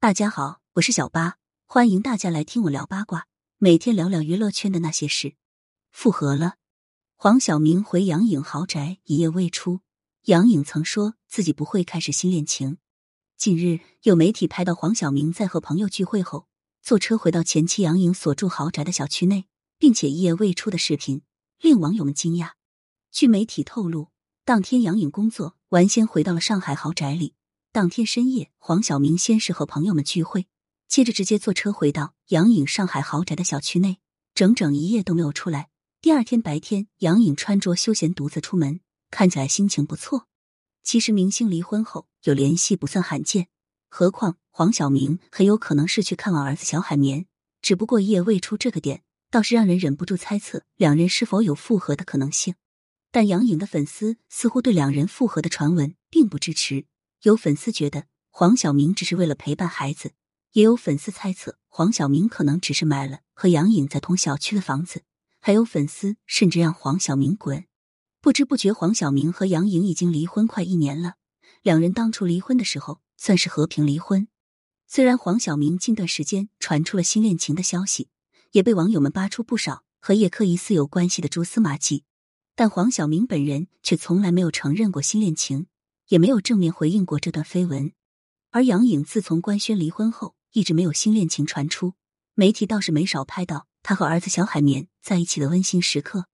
大家好，我是小八，欢迎大家来听我聊八卦，每天聊聊娱乐圈的那些事。复合了，黄晓明回杨颖豪宅一夜未出，杨颖曾说自己不会开始新恋情。近日有媒体拍到黄晓明在和朋友聚会后，坐车回到前妻杨颖所住豪宅的小区内，并且一夜未出的视频，令网友们惊讶。据媒体透露，当天杨颖工作完，先回到了上海豪宅里。当天深夜，黄晓明先是和朋友们聚会，接着直接坐车回到杨颖上海豪宅的小区内，整整一夜都没有出来。第二天白天，杨颖穿着休闲独自出门，看起来心情不错。其实明星离婚后有联系不算罕见，何况黄晓明很有可能是去看望儿子小海绵，只不过一夜未出这个点，倒是让人忍不住猜测两人是否有复合的可能性。但杨颖的粉丝似乎对两人复合的传闻并不支持。有粉丝觉得黄晓明只是为了陪伴孩子，也有粉丝猜测黄晓明可能只是买了和杨颖在同小区的房子，还有粉丝甚至让黄晓明滚。不知不觉，黄晓明和杨颖已经离婚快一年了。两人当初离婚的时候算是和平离婚。虽然黄晓明近段时间传出了新恋情的消息，也被网友们扒出不少和叶克疑似有关系的蛛丝马迹，但黄晓明本人却从来没有承认过新恋情。也没有正面回应过这段绯闻，而杨颖自从官宣离婚后，一直没有新恋情传出，媒体倒是没少拍到她和儿子小海绵在一起的温馨时刻。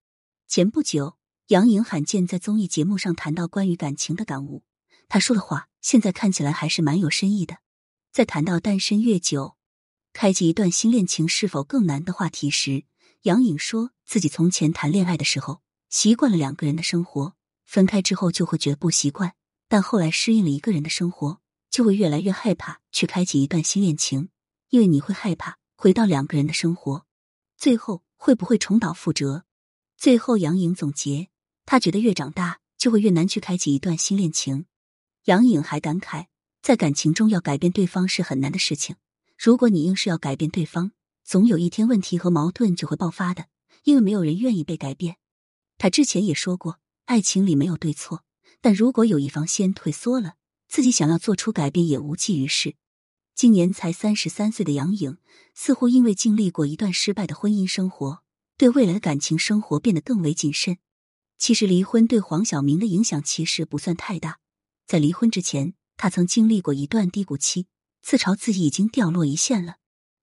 前不久，杨颖罕见在综艺节目上谈到关于感情的感悟，她说的话现在看起来还是蛮有深意的。在谈到单身越久，开启一段新恋情是否更难的话题时，杨颖说自己从前谈恋爱的时候习惯了两个人的生活，分开之后就会觉得不习惯。但后来适应了一个人的生活，就会越来越害怕去开启一段新恋情，因为你会害怕回到两个人的生活，最后会不会重蹈覆辙？最后，杨颖总结，他觉得越长大就会越难去开启一段新恋情。杨颖还感慨，在感情中要改变对方是很难的事情，如果你硬是要改变对方，总有一天问题和矛盾就会爆发的，因为没有人愿意被改变。他之前也说过，爱情里没有对错。但如果有一方先退缩了，自己想要做出改变也无济于事。今年才三十三岁的杨颖，似乎因为经历过一段失败的婚姻生活，对未来的感情生活变得更为谨慎。其实离婚对黄晓明的影响其实不算太大。在离婚之前，他曾经历过一段低谷期，自嘲自己已经掉落一线了。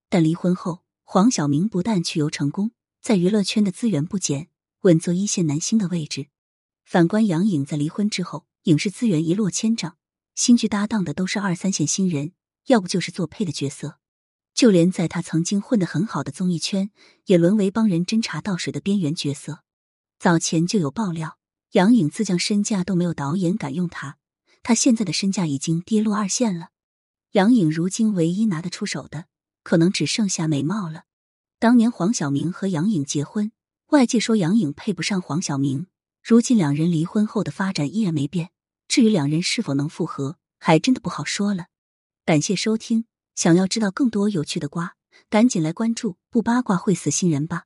但离婚后，黄晓明不但去游成功，在娱乐圈的资源不减，稳坐一线男星的位置。反观杨颖，在离婚之后，影视资源一落千丈，新剧搭档的都是二三线新人，要不就是做配的角色。就连在他曾经混得很好的综艺圈，也沦为帮人斟茶倒水的边缘角色。早前就有爆料，杨颖自降身价都没有导演敢用她，她现在的身价已经跌落二线了。杨颖如今唯一拿得出手的，可能只剩下美貌了。当年黄晓明和杨颖结婚，外界说杨颖配不上黄晓明。如今两人离婚后的发展依然没变，至于两人是否能复合，还真的不好说了。感谢收听，想要知道更多有趣的瓜，赶紧来关注，不八卦会死新人吧。